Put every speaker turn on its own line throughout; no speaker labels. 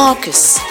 Marcus.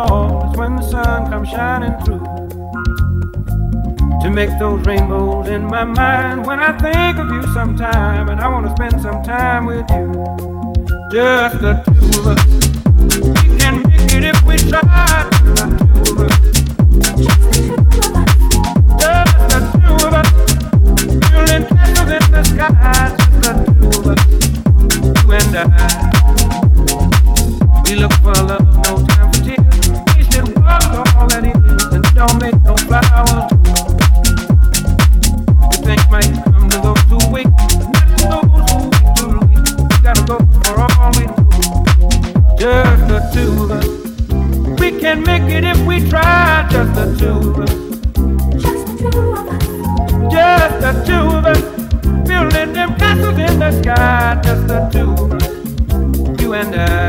all when the sun comes shining through. To make those rainbows in my mind when I think of you sometime, and I want to spend some time with you.
Just the two of us. We can make it if we try. Just the two of us. We look for love. try just the two of us. Just the two of us. Just the two of us. Building them castles in
the
sky, just the
two of us. You and I.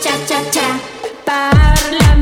cha cha cha, parlami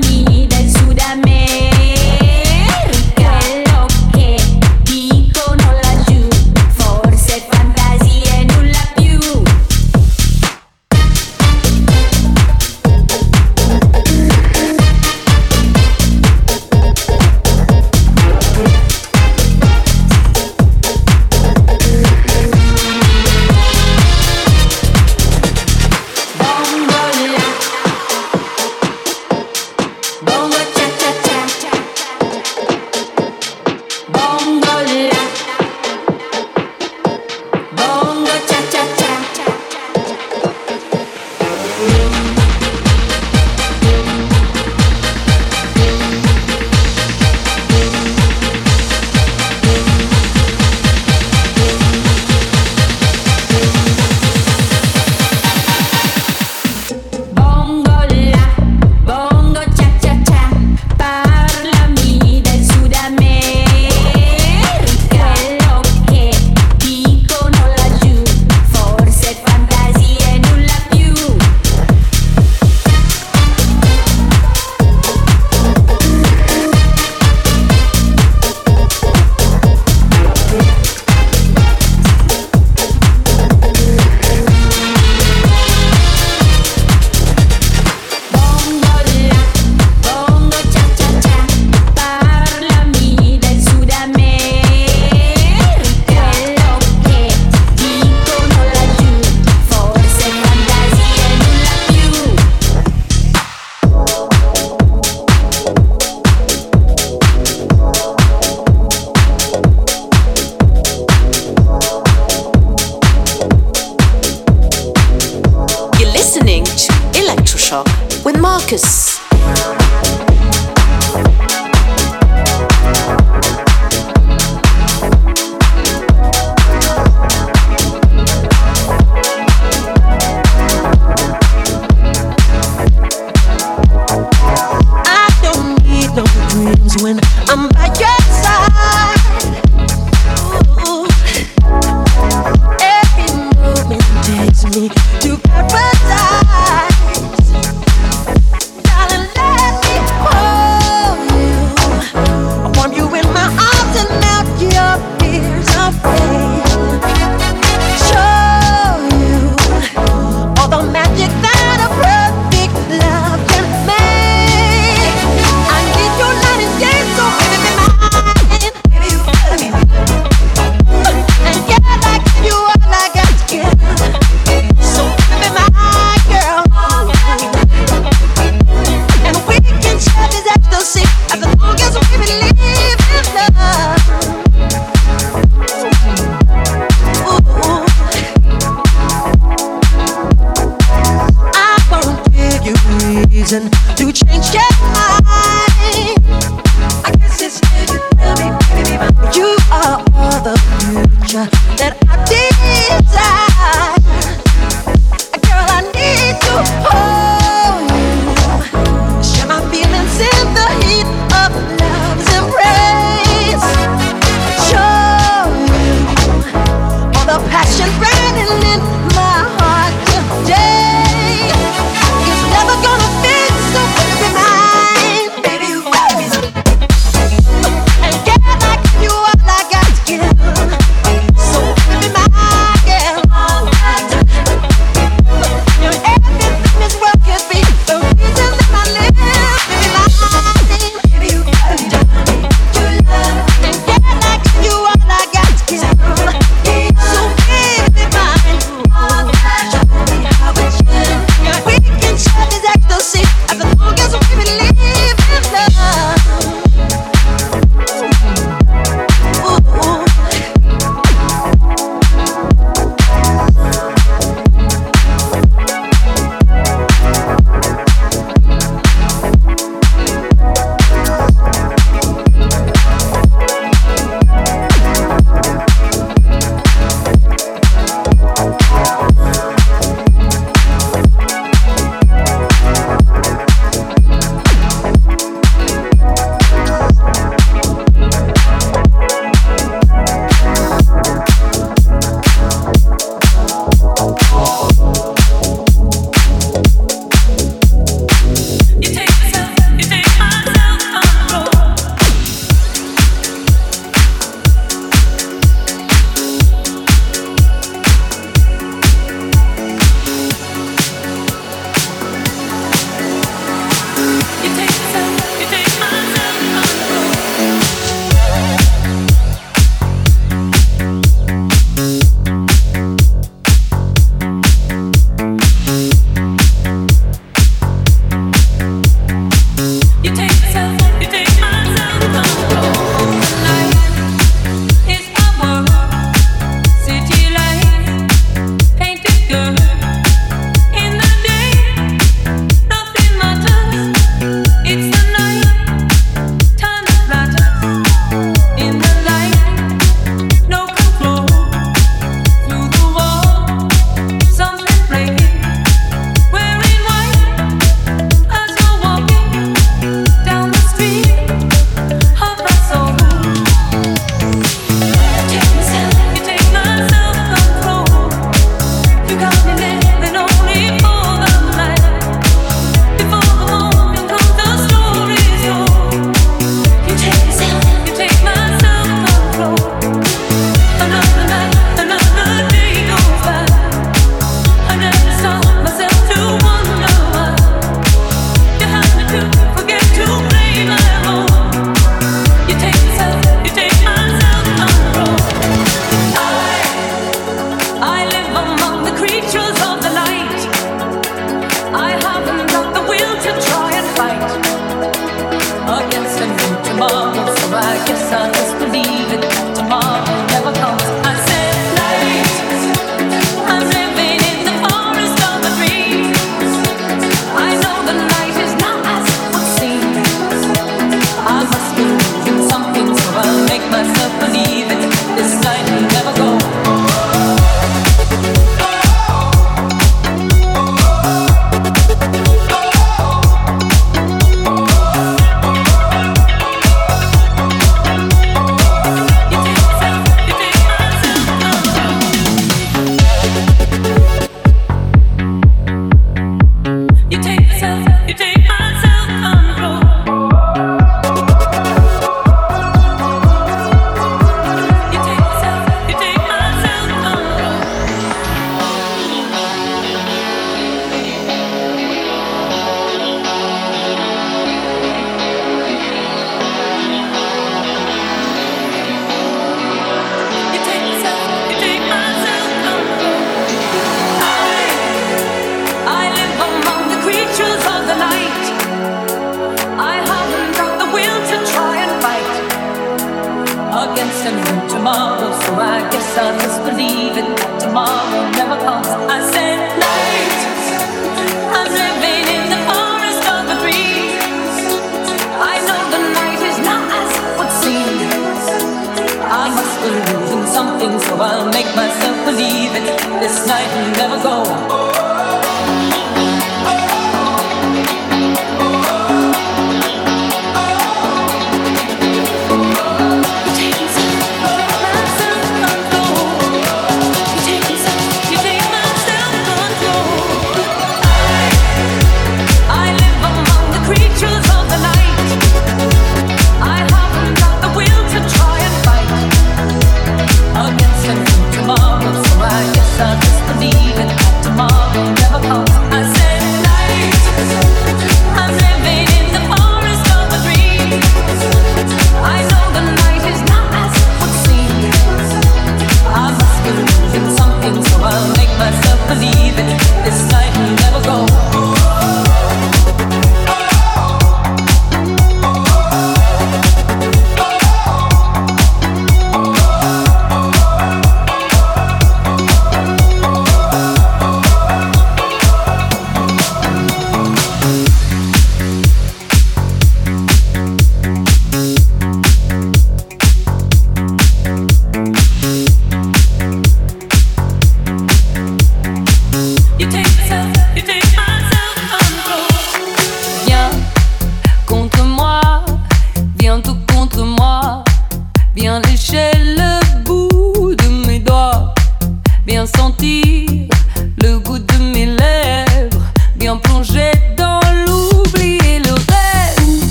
with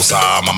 mama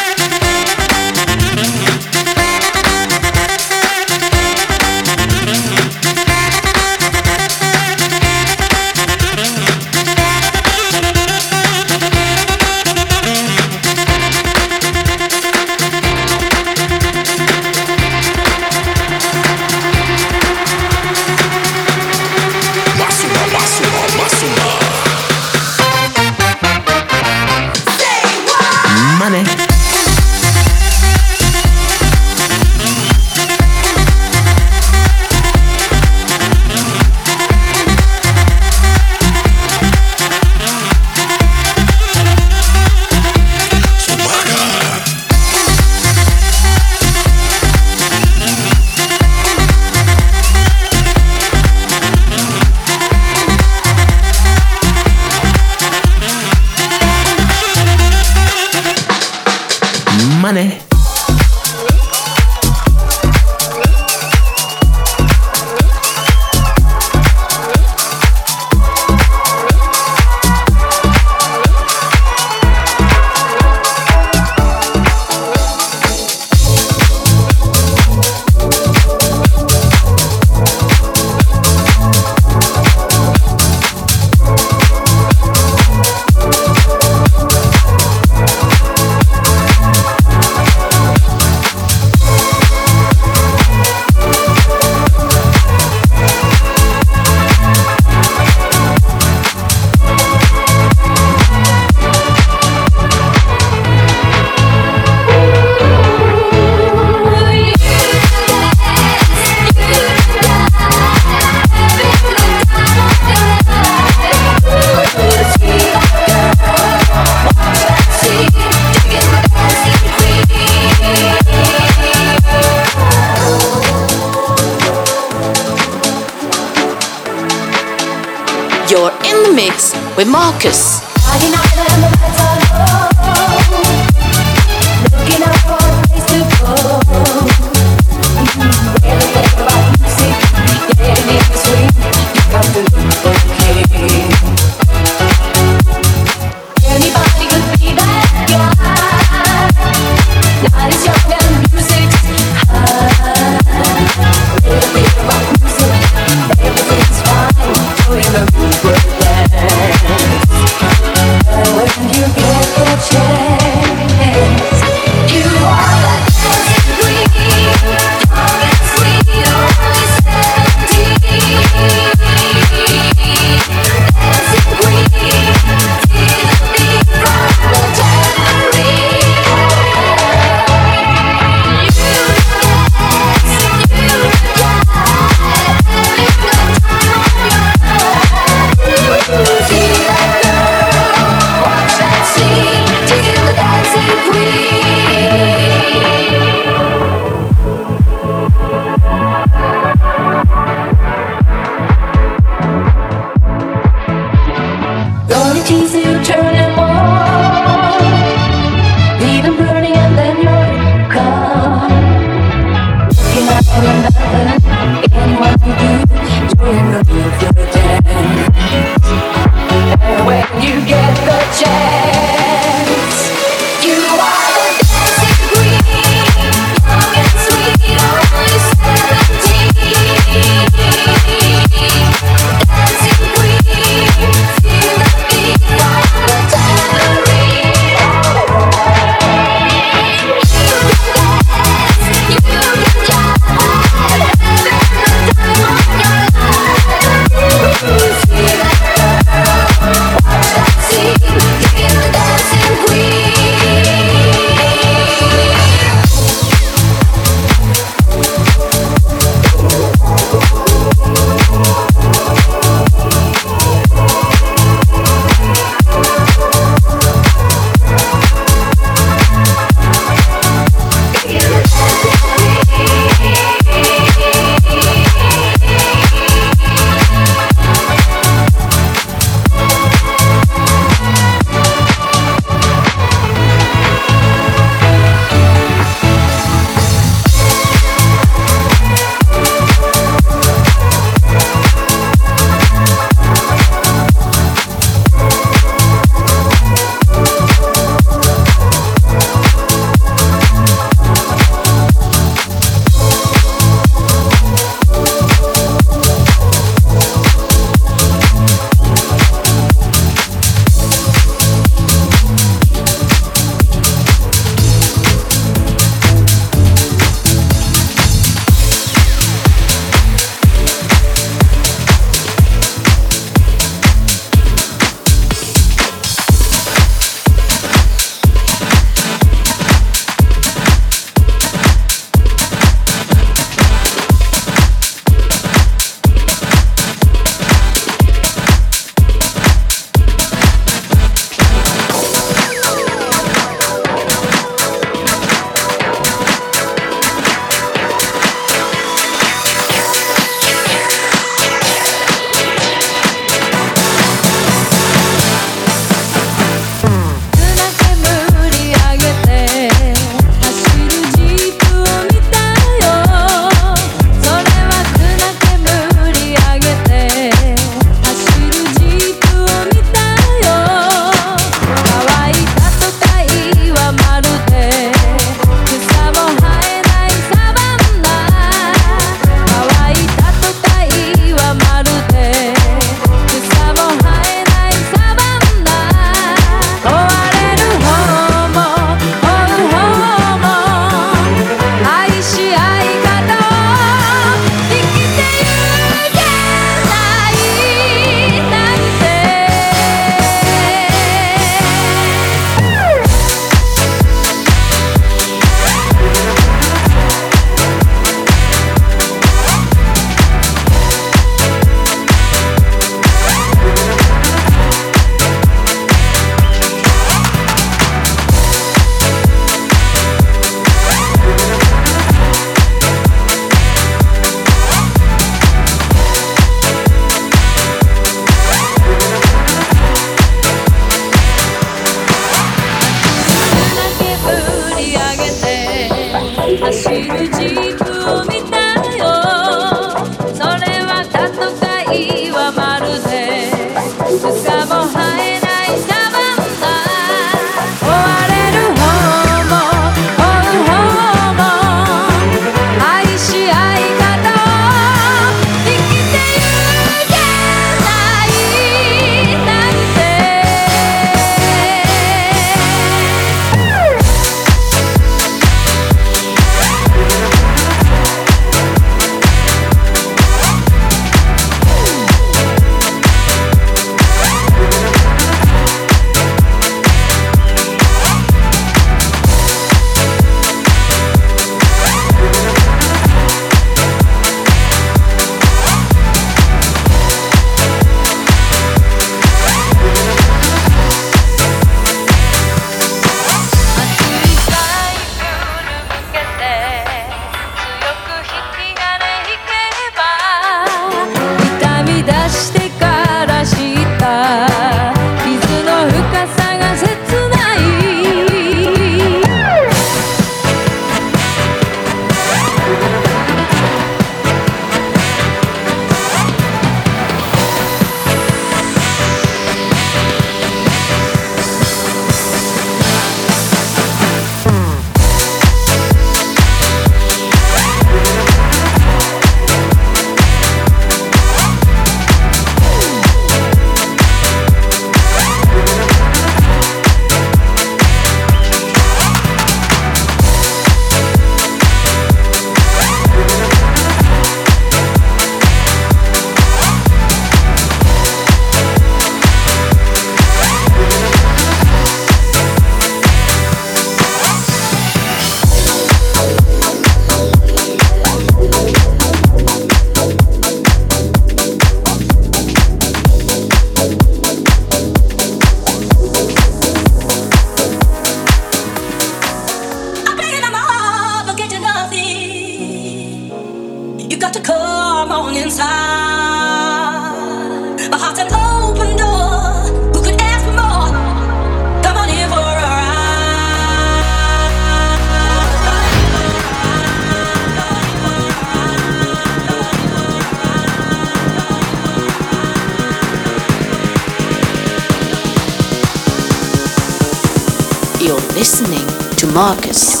Like to other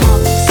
motherfucker.